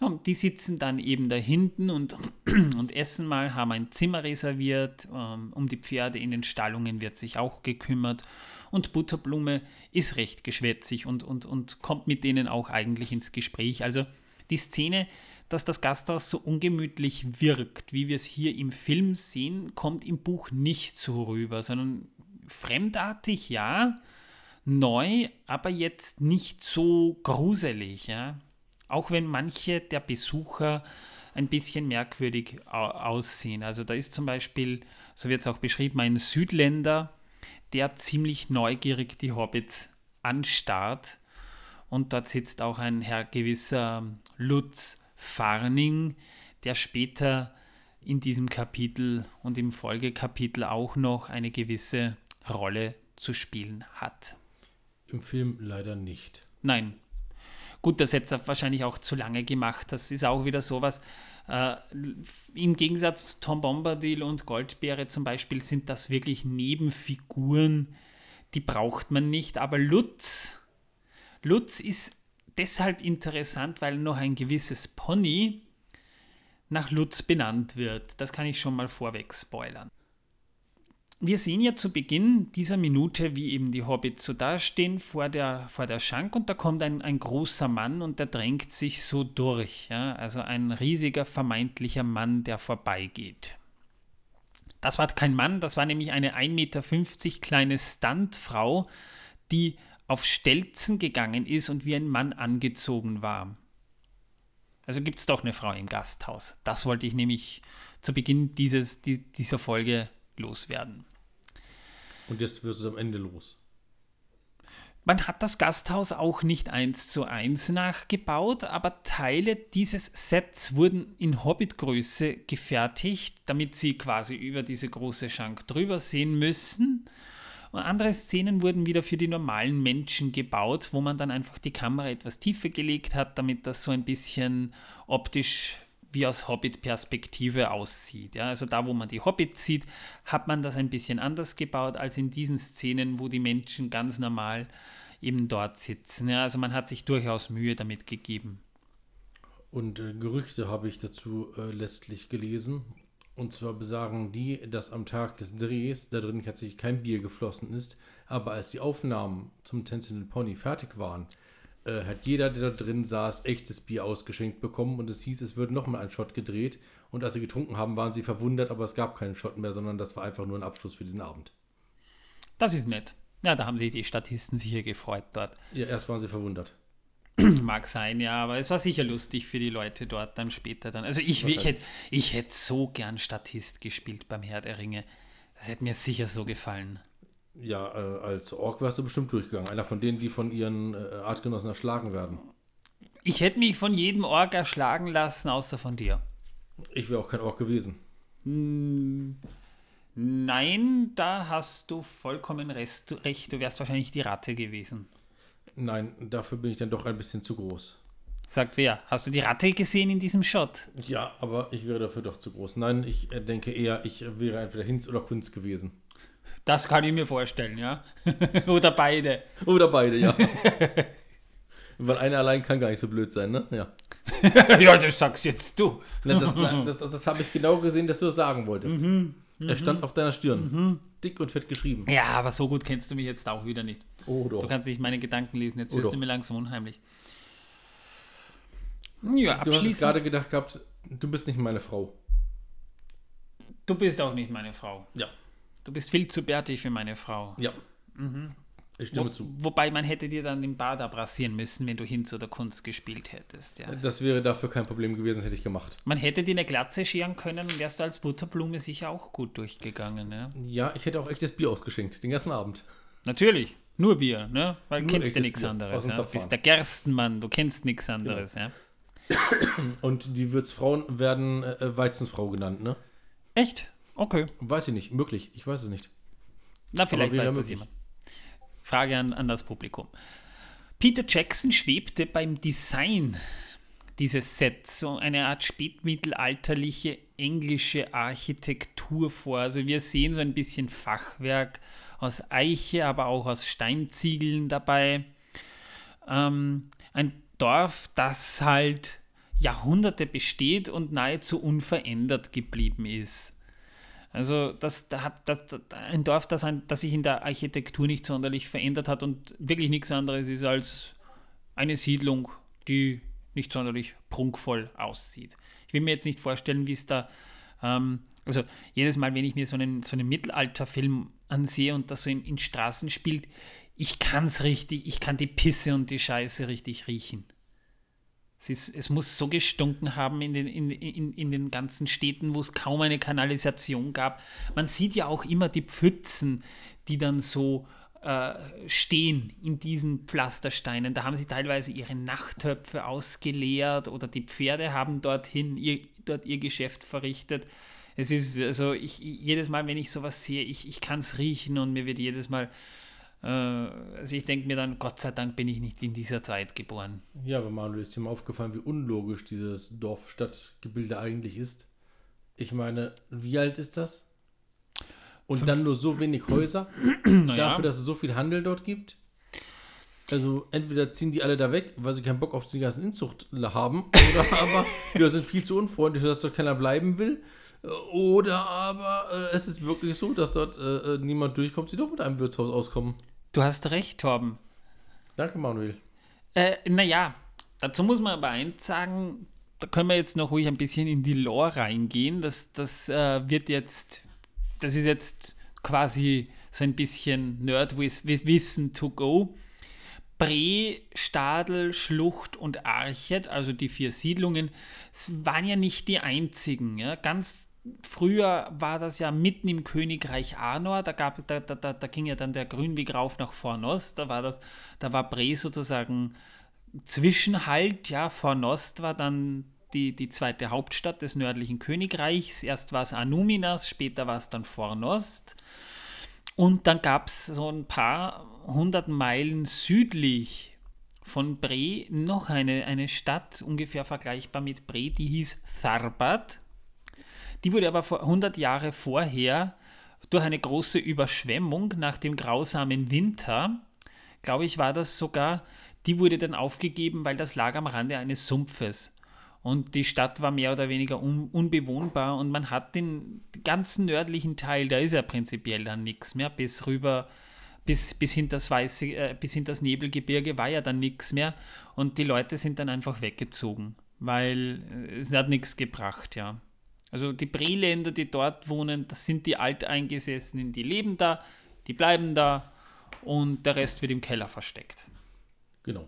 Und die sitzen dann eben da hinten und, und essen mal, haben ein Zimmer reserviert. Ähm, um die Pferde in den Stallungen wird sich auch gekümmert. Und Butterblume ist recht geschwätzig und, und, und kommt mit denen auch eigentlich ins Gespräch. Also die Szene, dass das Gasthaus so ungemütlich wirkt, wie wir es hier im Film sehen, kommt im Buch nicht so rüber, sondern fremdartig, ja, neu, aber jetzt nicht so gruselig, ja. Auch wenn manche der Besucher ein bisschen merkwürdig aussehen. Also da ist zum Beispiel, so wird es auch beschrieben, ein Südländer, der ziemlich neugierig die Hobbits anstarrt. Und dort sitzt auch ein Herr gewisser Lutz Farning, der später in diesem Kapitel und im Folgekapitel auch noch eine gewisse Rolle zu spielen hat. Im Film leider nicht. Nein, Gut, das hätte er wahrscheinlich auch zu lange gemacht. Das ist auch wieder sowas. Äh, Im Gegensatz zu Tom Bombadil und Goldbeere zum Beispiel sind das wirklich Nebenfiguren, die braucht man nicht. Aber Lutz, Lutz ist deshalb interessant, weil noch ein gewisses Pony nach Lutz benannt wird. Das kann ich schon mal vorweg spoilern wir sehen ja zu Beginn dieser Minute, wie eben die Hobbits so dastehen vor der, vor der Schank und da kommt ein, ein großer Mann und der drängt sich so durch. Ja? Also ein riesiger vermeintlicher Mann, der vorbeigeht. Das war kein Mann, das war nämlich eine 1,50 Meter kleine Stuntfrau, die auf Stelzen gegangen ist und wie ein Mann angezogen war. Also gibt es doch eine Frau im Gasthaus. Das wollte ich nämlich zu Beginn dieses, dieser Folge loswerden. Und jetzt wirst du es am Ende los. Man hat das Gasthaus auch nicht eins zu eins nachgebaut, aber Teile dieses Sets wurden in Hobbitgröße gefertigt, damit sie quasi über diese große Schank drüber sehen müssen. Und andere Szenen wurden wieder für die normalen Menschen gebaut, wo man dann einfach die Kamera etwas tiefer gelegt hat, damit das so ein bisschen optisch wie aus Hobbit-Perspektive aussieht. Ja, also da, wo man die Hobbits sieht, hat man das ein bisschen anders gebaut als in diesen Szenen, wo die Menschen ganz normal eben dort sitzen. Ja, also man hat sich durchaus Mühe damit gegeben. Und äh, Gerüchte habe ich dazu äh, letztlich gelesen. Und zwar besagen die, dass am Tag des Drehs da drin tatsächlich kein Bier geflossen ist, aber als die Aufnahmen zum Tänzenden Pony fertig waren, äh, hat jeder, der da drin saß, echtes Bier ausgeschenkt bekommen und es hieß, es wird nochmal ein Shot gedreht. Und als sie getrunken haben, waren sie verwundert, aber es gab keinen Shot mehr, sondern das war einfach nur ein Abschluss für diesen Abend. Das ist nett. Ja, da haben sich die Statisten sicher gefreut dort. Ja, erst waren sie verwundert. Mag sein, ja, aber es war sicher lustig für die Leute dort dann später dann. Also ich, ich hätte ich hätt so gern Statist gespielt beim Herr der Ringe. Das hätte mir sicher so gefallen. Ja, äh, als Ork wärst du bestimmt durchgegangen. Einer von denen, die von ihren äh, Artgenossen erschlagen werden. Ich hätte mich von jedem Ork erschlagen lassen, außer von dir. Ich wäre auch kein Ork gewesen. Nein, da hast du vollkommen rest, recht. Du wärst wahrscheinlich die Ratte gewesen. Nein, dafür bin ich dann doch ein bisschen zu groß. Sagt wer? Hast du die Ratte gesehen in diesem Shot? Ja, aber ich wäre dafür doch zu groß. Nein, ich äh, denke eher, ich wäre entweder Hinz oder Kunz gewesen. Das kann ich mir vorstellen, ja. Oder beide. Oder beide, ja. Weil einer allein kann gar nicht so blöd sein, ne? Ja. ja, das sagst jetzt du. Na, das das, das, das habe ich genau gesehen, dass du das sagen wolltest. Er stand auf deiner Stirn. Dick und fett geschrieben. Ja, aber so gut kennst du mich jetzt auch wieder nicht. Oh Du doch. kannst nicht meine Gedanken lesen, jetzt Oh wirst doch. du mir langsam unheimlich. Ja, Du hast abschließend. gerade gedacht gehabt, du bist nicht meine Frau. Du bist auch nicht meine Frau. Ja. Du bist viel zu bärtig für meine Frau. Ja. Ich stimme Wo, zu. wobei man hätte dir dann den Bart abrasieren müssen, wenn du Hinz oder Kunst gespielt hättest. Ja. Das wäre dafür kein Problem gewesen, hätte ich gemacht. Man hätte dir eine Glatze scheren können und wärst du als Butterblume sicher auch gut durchgegangen. Ja. Ja, ich hätte auch echtes Bier ausgeschenkt, den ganzen Abend. Natürlich, nur Bier, ne? weil Nur kennst du nichts Bier anderes. Ja. Verfahren. Bist der Gerstenmann, du kennst nichts anderes. Ja. Und die Wirtsfrauen werden äh, Weizensfrau genannt, ne? Echt? Okay. Weiß ich nicht, möglich, ich weiß es nicht. Na, vielleicht weiß das möglich. jemand. Frage an, an das Publikum. Peter Jackson schwebte beim Design dieses Sets so eine Art spätmittelalterliche englische Architektur vor. Also wir sehen so ein bisschen Fachwerk aus Eiche, aber auch aus Steinziegeln dabei. Ähm, ein Dorf, das halt Jahrhunderte besteht und nahezu unverändert geblieben ist. Also das, das, das, ein Dorf, das, ein, das sich in der Architektur nicht sonderlich verändert hat und wirklich nichts anderes ist als eine Siedlung, die nicht sonderlich prunkvoll aussieht. Ich will mir jetzt nicht vorstellen, wie es da, ähm, also jedes Mal, wenn ich mir so einen, so einen Mittelalterfilm ansehe und das so in, in Straßen spielt, ich kann es richtig, ich kann die Pisse und die Scheiße richtig riechen. Es, ist, es muss so gestunken haben in den, in, in, in den ganzen Städten, wo es kaum eine Kanalisation gab. Man sieht ja auch immer die Pfützen, die dann so äh, stehen in diesen Pflastersteinen. Da haben sie teilweise ihre Nachttöpfe ausgeleert oder die Pferde haben dorthin ihr, dort ihr Geschäft verrichtet. Es ist, also ich, jedes Mal, wenn ich sowas sehe, ich, ich kann es riechen und mir wird jedes Mal, äh, also ich denke mir dann, Gott sei Dank bin ich nicht in dieser Zeit geboren. Ja, aber Manuel, ist dir mal aufgefallen, wie unlogisch dieses Dorf-Stadt-Gebilde eigentlich ist? Ich meine, wie alt ist das? Und dann nur so wenig Häuser, Naja. dafür, dass es so viel Handel dort gibt? Also entweder ziehen die alle da weg, weil sie keinen Bock auf die ganzen Inzucht haben, oder aber wir sind viel zu unfreundlich, dass dort keiner bleiben will. Oder aber äh, es ist wirklich so, dass dort äh, äh, niemand durchkommt, die doch mit einem Wirtshaus auskommen. Du hast recht, Torben. Danke, Manuel. Äh, naja, dazu muss man aber eins sagen, da können wir jetzt noch ruhig ein bisschen in die Lore reingehen. Das, das äh, wird jetzt, das ist jetzt quasi so ein bisschen Nerd-Wissen to go. Bre, Stadel, Schlucht und Archet, also die vier Siedlungen, waren ja nicht die einzigen. Ja? Ganz früher war das ja mitten im Königreich Arnor, da, gab, da, da, da, da ging ja dann der Grünweg rauf nach Fornost, da war, das, da war Bre sozusagen Zwischenhalt, ja, Fornost war dann die, die zweite Hauptstadt des nördlichen Königreichs, erst war es Anuminas, später war es dann Fornost. Und dann gab es so ein paar hundert Meilen südlich von Bre noch eine, eine Stadt, ungefähr vergleichbar mit Bre, die hieß Tharbat. Die wurde aber vor 100 Jahre vorher durch eine große Überschwemmung nach dem grausamen Winter, glaube ich, war das sogar, die wurde dann aufgegeben, weil das lag am Rande eines Sumpfes. Und die Stadt war mehr oder weniger un unbewohnbar und man hat den ganzen nördlichen Teil, da ist ja prinzipiell dann nichts mehr, bis rüber, bis, bis hinters weiße, äh, bis hinters Nebelgebirge war ja dann nichts mehr und die Leute sind dann einfach weggezogen, weil äh, es hat nichts gebracht, ja. Also die Breländer, die dort wohnen, das sind die Alteingesessenen, die leben da, die bleiben da und der Rest wird im Keller versteckt. Genau.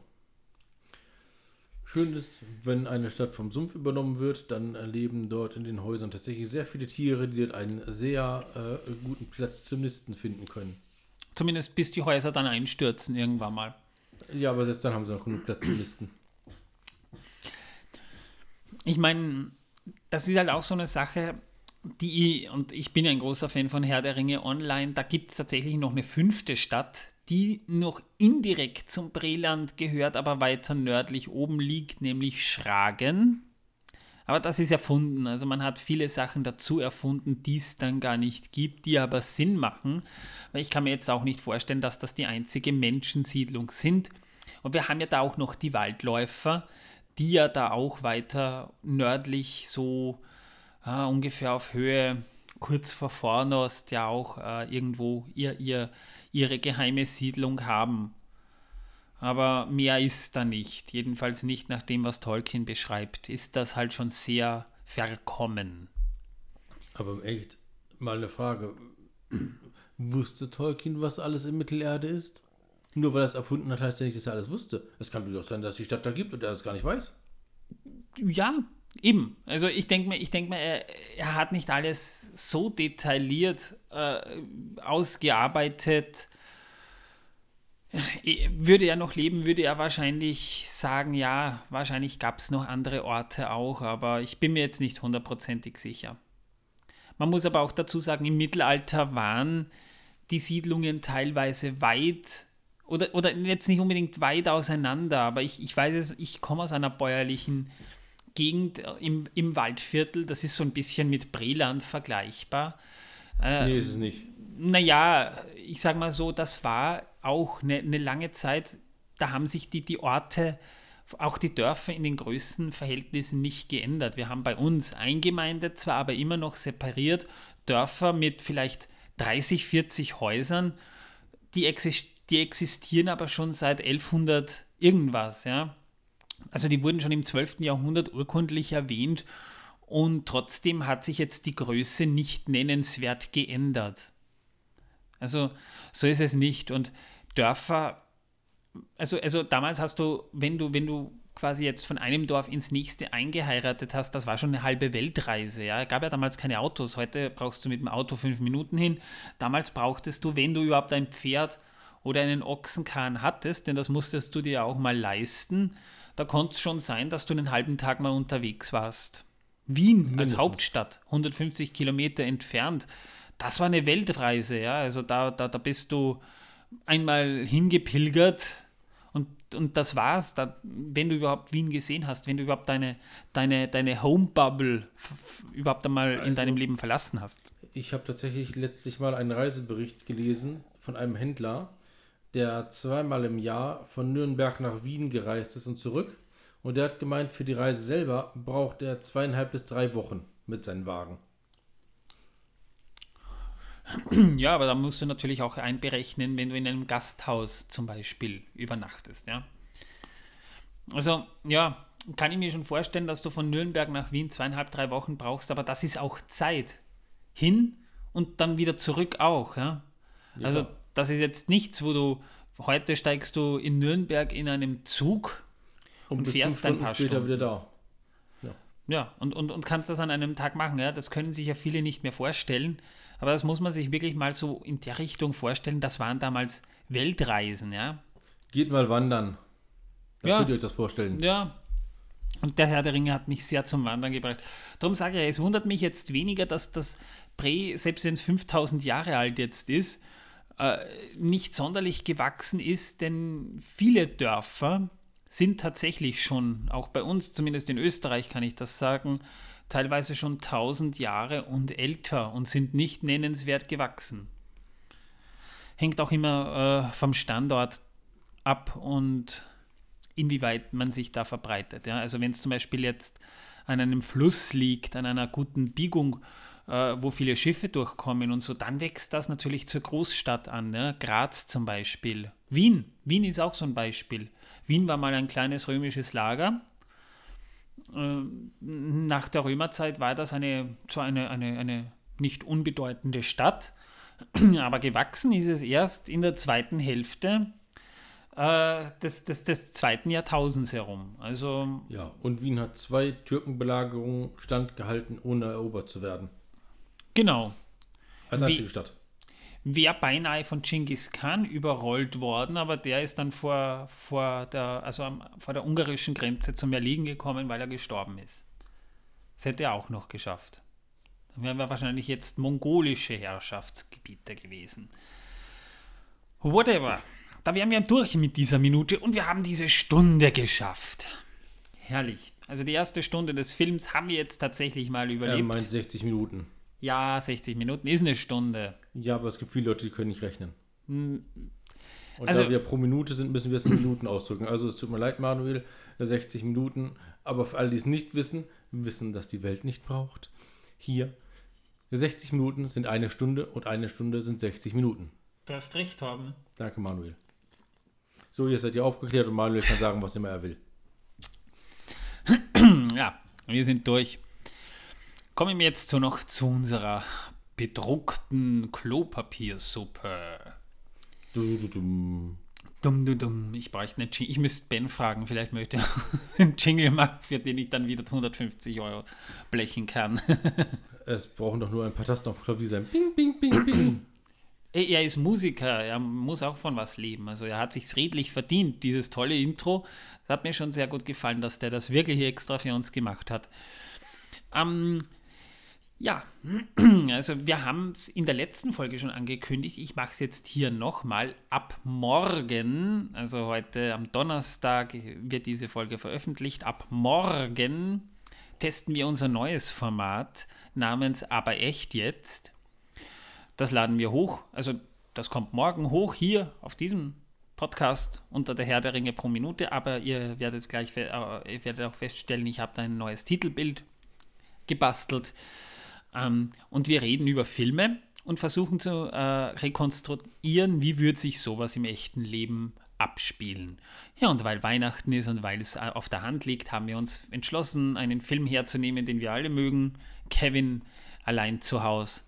Schön ist, wenn eine Stadt vom Sumpf übernommen wird, dann leben dort in den Häusern tatsächlich sehr viele Tiere, die dort einen sehr äh, guten Platz zum Nisten finden können. Zumindest bis die Häuser dann einstürzen irgendwann mal. Ja, aber selbst dann haben sie noch genug Platz zum Nisten. ich meine, das ist halt auch so eine Sache, die, und ich bin ein großer Fan von Herr der Ringe Online, da gibt es tatsächlich noch eine fünfte Stadt, die noch indirekt zum Breland gehört, aber weiter nördlich oben liegt, nämlich Schragen. Aber das ist erfunden. Also man hat viele Sachen dazu erfunden, die es dann gar nicht gibt, die aber Sinn machen. Weil ich kann mir jetzt auch nicht vorstellen, dass das die einzige Menschensiedlung sind. Und wir haben ja da auch noch die Waldläufer, die ja da auch weiter nördlich so äh, ungefähr auf Höhe kurz vor Fornost ja auch äh, irgendwo ihr, ihr, ihre geheime Siedlung haben. Aber mehr ist da nicht. Jedenfalls nicht nach dem, was Tolkien beschreibt. Ist das halt schon sehr verkommen. Aber echt, mal eine Frage. Wusste Tolkien, was alles in Mittelerde ist? Nur weil er es erfunden hat, heißt ja nicht, dass er alles wusste. Es kann durchaus sein, dass es die Stadt da gibt und er es gar nicht weiß. Ja, eben. Also ich denke mir, ich denk mir er, er, hat nicht alles so detailliert äh, ausgearbeitet. Würde er noch leben, würde er wahrscheinlich sagen, ja, wahrscheinlich gab es noch andere Orte auch, aber ich bin mir jetzt nicht hundertprozentig sicher. Man muss aber auch dazu sagen, im Mittelalter waren die Siedlungen teilweise weit oder, oder jetzt nicht unbedingt weit auseinander, aber ich, ich weiß es, ich komme aus einer bäuerlichen Gegend im, im Waldviertel, das ist so ein bisschen mit Breland vergleichbar. Äh, nee, ist es nicht. Naja, ich sage mal so, das war auch eine, eine lange Zeit, da haben sich die, die Orte, auch die Dörfer in den Größenverhältnissen nicht geändert. Wir haben bei uns eingemeindet zwar, aber immer noch separiert Dörfer mit vielleicht 30, 40 Häusern, die existieren die existieren aber schon seit 1100 irgendwas, ja. Also die wurden schon im 12. Jahrhundert urkundlich erwähnt und trotzdem hat sich jetzt die Größe nicht nennenswert geändert. Also so ist es nicht. Und Dörfer, also, also damals hast du, wenn du, wenn du quasi jetzt von einem Dorf ins nächste eingeheiratet hast, das war schon eine halbe Weltreise. Ja, gab ja damals keine Autos. Heute brauchst du mit dem Auto fünf Minuten hin. Damals brauchtest du, wenn du überhaupt ein Pferd oder einen Ochsenkahn hattest, denn das musstest du dir auch mal leisten, da konnte es schon sein, dass du einen halben Tag mal unterwegs warst. Wien Mindestens. als Hauptstadt, 150 Kilometer entfernt, das war eine Weltreise, ja. Also da, da, da bist du einmal hingepilgert und, und das war's, da, wenn du überhaupt Wien gesehen hast, wenn du überhaupt deine, deine, deine Home-Bubble überhaupt einmal also, in deinem Leben verlassen hast. Ich habe tatsächlich letztlich mal einen Reisebericht gelesen von einem Händler, der zweimal im Jahr von Nürnberg nach Wien gereist ist und zurück. Und der hat gemeint, für die Reise selber braucht er zweieinhalb bis drei Wochen mit seinem Wagen. Ja, aber da musst du natürlich auch einberechnen, wenn du in einem Gasthaus zum Beispiel übernachtest, ja. Also, ja, kann ich mir schon vorstellen, dass du von Nürnberg nach Wien zweieinhalb, drei Wochen brauchst, aber das ist auch Zeit. Hin und dann wieder zurück auch, ja. ja also, das ist jetzt nichts, wo du heute steigst du in Nürnberg in einem Zug und, und fährst ein paar später Stunden. wieder da. Ja, ja und, und, und kannst das an einem Tag machen. Ja? Das können sich ja viele nicht mehr vorstellen. Aber das muss man sich wirklich mal so in der Richtung vorstellen. Das waren damals Weltreisen. Ja? Geht mal wandern. Da ja. könnt ihr euch das vorstellen. Ja, und der Herr der Ringe hat mich sehr zum Wandern gebracht. Darum sage ich, es wundert mich jetzt weniger, dass das Bre, selbst wenn es 5000 Jahre alt jetzt ist, äh, nicht sonderlich gewachsen ist, denn viele Dörfer sind tatsächlich schon, auch bei uns, zumindest in Österreich kann ich das sagen, teilweise schon 1000 Jahre und älter und sind nicht nennenswert gewachsen. Hängt auch immer äh, vom Standort ab und inwieweit man sich da verbreitet. Ja? Also wenn es zum Beispiel jetzt an einem Fluss liegt, an einer guten Biegung, wo viele Schiffe durchkommen und so, dann wächst das natürlich zur Großstadt an. Ne? Graz zum Beispiel. Wien. Wien ist auch so ein Beispiel. Wien war mal ein kleines römisches Lager. Äh, nach der Römerzeit war das eine, eine, eine, eine nicht unbedeutende Stadt, aber gewachsen ist es erst in der zweiten Hälfte äh, des, des, des zweiten Jahrtausends herum. Also, ja, und Wien hat zwei Türkenbelagerungen standgehalten, ohne erobert zu werden. Genau. Als einzige Wie, Stadt. Wäre beinahe von Genghis Khan überrollt worden, aber der ist dann vor, vor, der, also vor der ungarischen Grenze zum Erliegen gekommen, weil er gestorben ist. Das hätte er auch noch geschafft. Dann wären wir wahrscheinlich jetzt mongolische Herrschaftsgebiete gewesen. Whatever. Da wären wir durch mit dieser Minute und wir haben diese Stunde geschafft. Herrlich. Also die erste Stunde des Films haben wir jetzt tatsächlich mal Er überlebt. meint 60 Minuten. Ja, 60 Minuten ist eine Stunde. Ja, aber es gibt viele Leute, die können nicht rechnen. Und Also- da wir pro Minute sind, müssen wir es in Minuten ausdrücken. Also es tut mir leid, Manuel, 60 Minuten. Aber für alle, die es nicht wissen, wissen, dass die Welt nicht braucht. Hier, 60 Minuten sind eine Stunde und eine Stunde sind 60 Minuten. Du hast recht, Torben. Danke, Manuel. So, jetzt seid ihr aufgeklärt und Manuel kann sagen, was immer er will. Ja, wir sind durch. Kommen wir jetzt so noch zu unserer bedruckten Klopapiersuppe. Du, du, du. Dumm, dumm, dumm. Ich bräuchte einen Jingle. Ich müsste Ben fragen, vielleicht möchte er einen Jingle machen, für den ich dann wieder 150 Euro blechen kann. Es brauchen doch nur ein paar Tasten auf Klavier sein. Bing, bing, bing, bing. Er ist Musiker, er muss auch von was leben. Also er hat sich's redlich verdient, dieses tolle Intro. Das hat mir schon sehr gut gefallen, dass der das wirklich extra für uns gemacht hat. Ähm, ja, also wir haben es in der letzten Folge schon angekündigt. Ich mache es jetzt hier nochmal. Ab morgen, also heute am Donnerstag wird diese Folge veröffentlicht. Ab morgen testen wir unser neues Format namens Aber echt jetzt. Das laden wir hoch. Also das kommt morgen hoch hier auf diesem Podcast unter der Herr der Ringe pro Minute. Aber ihr werdet gleich äh, ihr werdet auch feststellen, ich habe da ein neues Titelbild gebastelt. Ähm, und wir reden über Filme und versuchen zu äh, rekonstruieren, wie würde sich sowas im echten Leben abspielen. Ja, und weil Weihnachten ist und weil es äh, auf der Hand liegt, haben wir uns entschlossen, einen Film herzunehmen, den wir alle mögen. Kevin allein zu Hause.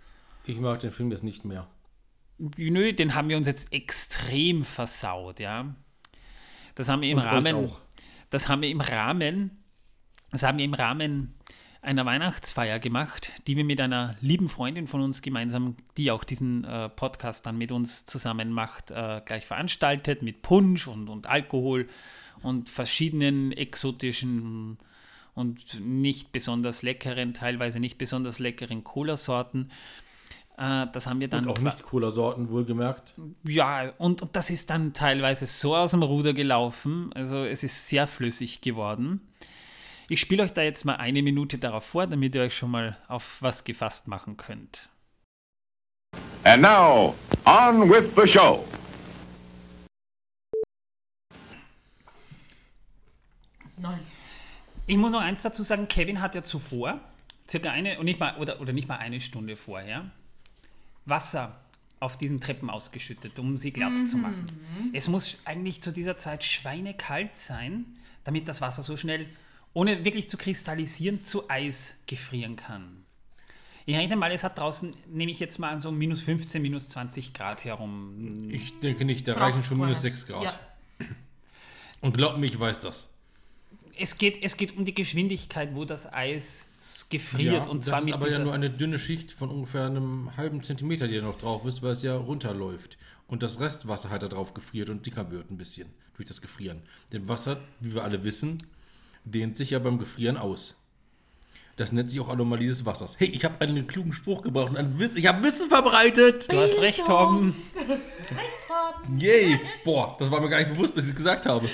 Ich mag den Film jetzt nicht mehr. Nö, den haben wir uns jetzt extrem versaut, ja. Das haben wir im Und Rahmen, das haben wir im Rahmen, das haben wir im Rahmen einer Weihnachtsfeier gemacht, die wir mit einer lieben Freundin von uns gemeinsam, die auch diesen äh, Podcast dann mit uns zusammen macht, äh, gleich veranstaltet mit Punsch und, und Alkohol und verschiedenen exotischen und nicht besonders leckeren, teilweise nicht besonders leckeren Cola-Sorten. Äh, das haben wir dann Und auch nicht Cola-Sorten, wohlgemerkt. ja, und, und das ist dann teilweise so aus dem Ruder gelaufen. Also es ist sehr flüssig geworden. Ich spiele euch da jetzt mal eine Minute darauf vor, damit ihr euch schon mal auf was gefasst machen könnt. And now, on with the show. Ich muss noch eins dazu sagen, Kevin hat ja zuvor, circa eine, und nicht mal, oder, oder nicht mal eine Stunde vorher, Wasser auf diesen Treppen ausgeschüttet, um sie glatt zu machen. Es muss eigentlich zu dieser Zeit schweinekalt sein, damit das Wasser so schnell, ohne wirklich zu kristallisieren, zu Eis gefrieren kann. Ich rechne mal, es hat draußen, nehme ich jetzt mal an, so minus 15, minus 20 Grad herum. Ich denke nicht, da Braucht reichen schon minus nicht. 6 Grad. Ja. Und glaub mir, ich weiß das. Es geht, es geht um die Geschwindigkeit, wo das Eis gefriert. und das zwar ist mit aber ja nur eine dünne Schicht von ungefähr einem halben Zentimeter, die da noch drauf ist, weil es ja runterläuft. Und das Restwasser hat da drauf gefriert und dicker wird ein bisschen durch das Gefrieren. Denn Wasser, wie wir alle wissen, dehnt sich ja beim Gefrieren aus. Das nennt sich auch Anomalie des Wassers. Hey, ich habe einen klugen Spruch gebracht und ein Wissen, ich habe Wissen verbreitet. Du hast recht, Torben. Recht haben. Yay. Boah, das war mir gar nicht bewusst, bis ich es gesagt habe.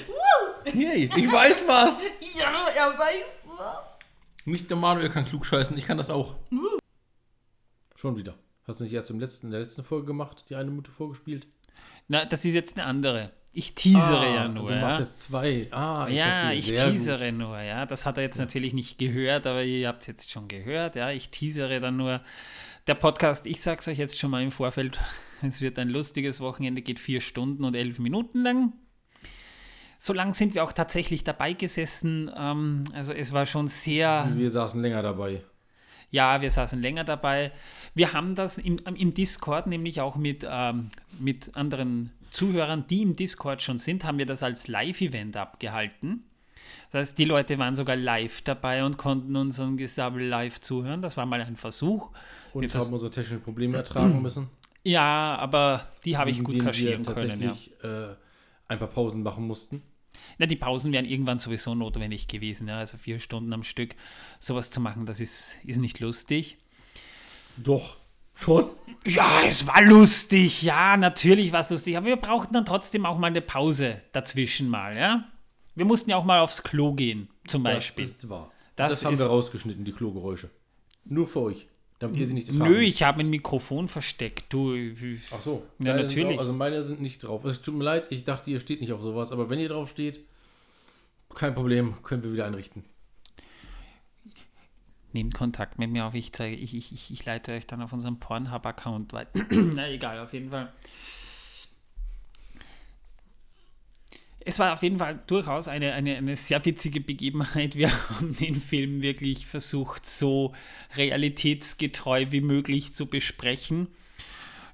Yay, ich weiß was. Ja, er weiß was. Nicht der Manuel kann klug scheißen, ich kann das auch. Schon wieder. Hast du nicht erst im letzten, in der letzten Folge gemacht, die eine Minute vorgespielt? Na, das ist jetzt eine andere. Ich teasere Ah, ja nur. Du machst Ja, jetzt zwei. Ah, ja verstehe. ich Sehr gut. teasere nur. Ja, das hat er jetzt natürlich nicht gehört, aber ihr habt es jetzt schon gehört. Ja, ich teasere dann nur. Der Podcast, ich sag's euch jetzt schon mal im Vorfeld, es wird ein lustiges Wochenende, geht vier Stunden und elf Minuten lang. So lang sind wir auch tatsächlich dabei gesessen. Ähm, also es war schon sehr. Wir saßen länger dabei. Ja, wir saßen länger dabei. Wir haben das im, im Discord nämlich auch mit, ähm, mit anderen Zuhörern, die im Discord schon sind, haben wir das als Live-Event abgehalten. Das heißt, die Leute waren sogar live dabei und konnten unseren Gesabbel live zuhören. Das war mal ein Versuch. Und Wir vers- haben unsere technischen Probleme ertragen müssen. Ja, aber die habe ich gut kaschieren wir können. Ja. tatsächlich äh, ein paar Pausen machen mussten. Na, die Pausen wären irgendwann sowieso notwendig gewesen. Ja? Also vier Stunden am Stück sowas zu machen, das ist, ist nicht lustig. Doch, schon. Ja, es war lustig. Ja, natürlich war es lustig. Aber wir brauchten dann trotzdem auch mal eine Pause dazwischen mal, ja? Wir mussten ja auch mal aufs Klo gehen, zum Beispiel. Das ist wahr. Das Das, haben wir rausgeschnitten, die Klogeräusche. Nur für euch, damit ihr sie nicht ertragen Nö, ich habe ein Mikrofon versteckt. Du, Ach so. Ja, natürlich. Drauf, also meine sind nicht drauf. Es tut mir leid, ich dachte, ihr steht nicht auf sowas. Aber wenn ihr drauf steht, kein Problem, können wir wieder einrichten. Nehmt Kontakt mit mir auf. Ich, zeige, ich, ich, ich, leite euch dann auf unserem Pornhub-Account weiter. Na, egal, auf jeden Fall. Es war auf jeden Fall durchaus eine, eine, eine sehr witzige Begebenheit. Wir haben den Film wirklich versucht, so realitätsgetreu wie möglich zu besprechen.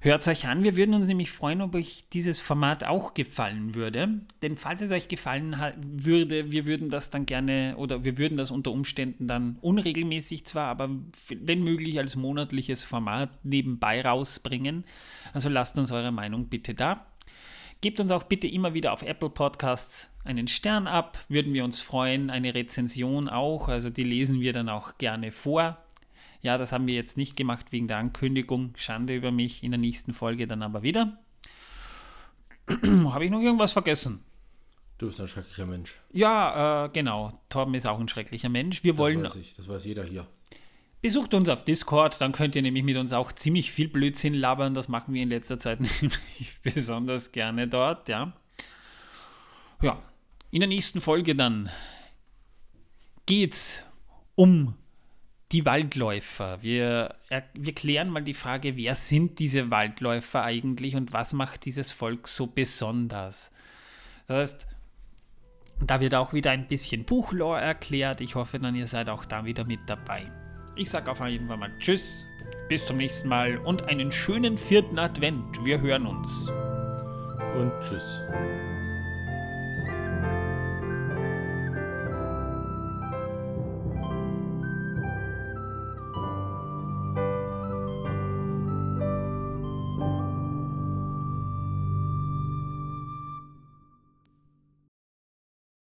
Hört es euch an, wir würden uns nämlich freuen, ob euch dieses Format auch gefallen würde. Denn falls es euch gefallen würde, wir würden das dann gerne oder wir würden das unter Umständen dann unregelmäßig zwar, aber wenn möglich als monatliches Format nebenbei rausbringen. Also lasst uns eure Meinung bitte da. Gebt uns auch bitte immer wieder auf Apple Podcasts einen Stern ab, würden wir uns freuen. Eine Rezension auch, also die lesen wir dann auch gerne vor. Ja, das haben wir jetzt nicht gemacht wegen der Ankündigung. Schande über mich. In der nächsten Folge dann aber wieder. Habe ich noch irgendwas vergessen? Du bist ein schrecklicher Mensch. Ja, äh, genau. Torben ist auch ein schrecklicher Mensch. Wir Das wollen. weiß ich, das weiß jeder hier. Besucht uns auf Discord, dann könnt ihr nämlich mit uns auch ziemlich viel Blödsinn labern. Das machen wir in letzter Zeit nämlich besonders gerne dort, ja. Ja, in der nächsten Folge dann geht's um die Waldläufer. Wir, wir klären mal die Frage, wer sind diese Waldläufer eigentlich und was macht dieses Volk so besonders? Das heißt, da wird auch wieder ein bisschen Buchlore erklärt. Ich hoffe dann, ihr seid auch da wieder mit dabei. Ich sage auf jeden Fall mal Tschüss, bis zum nächsten Mal und einen schönen vierten Advent. Wir hören uns. Und tschüss.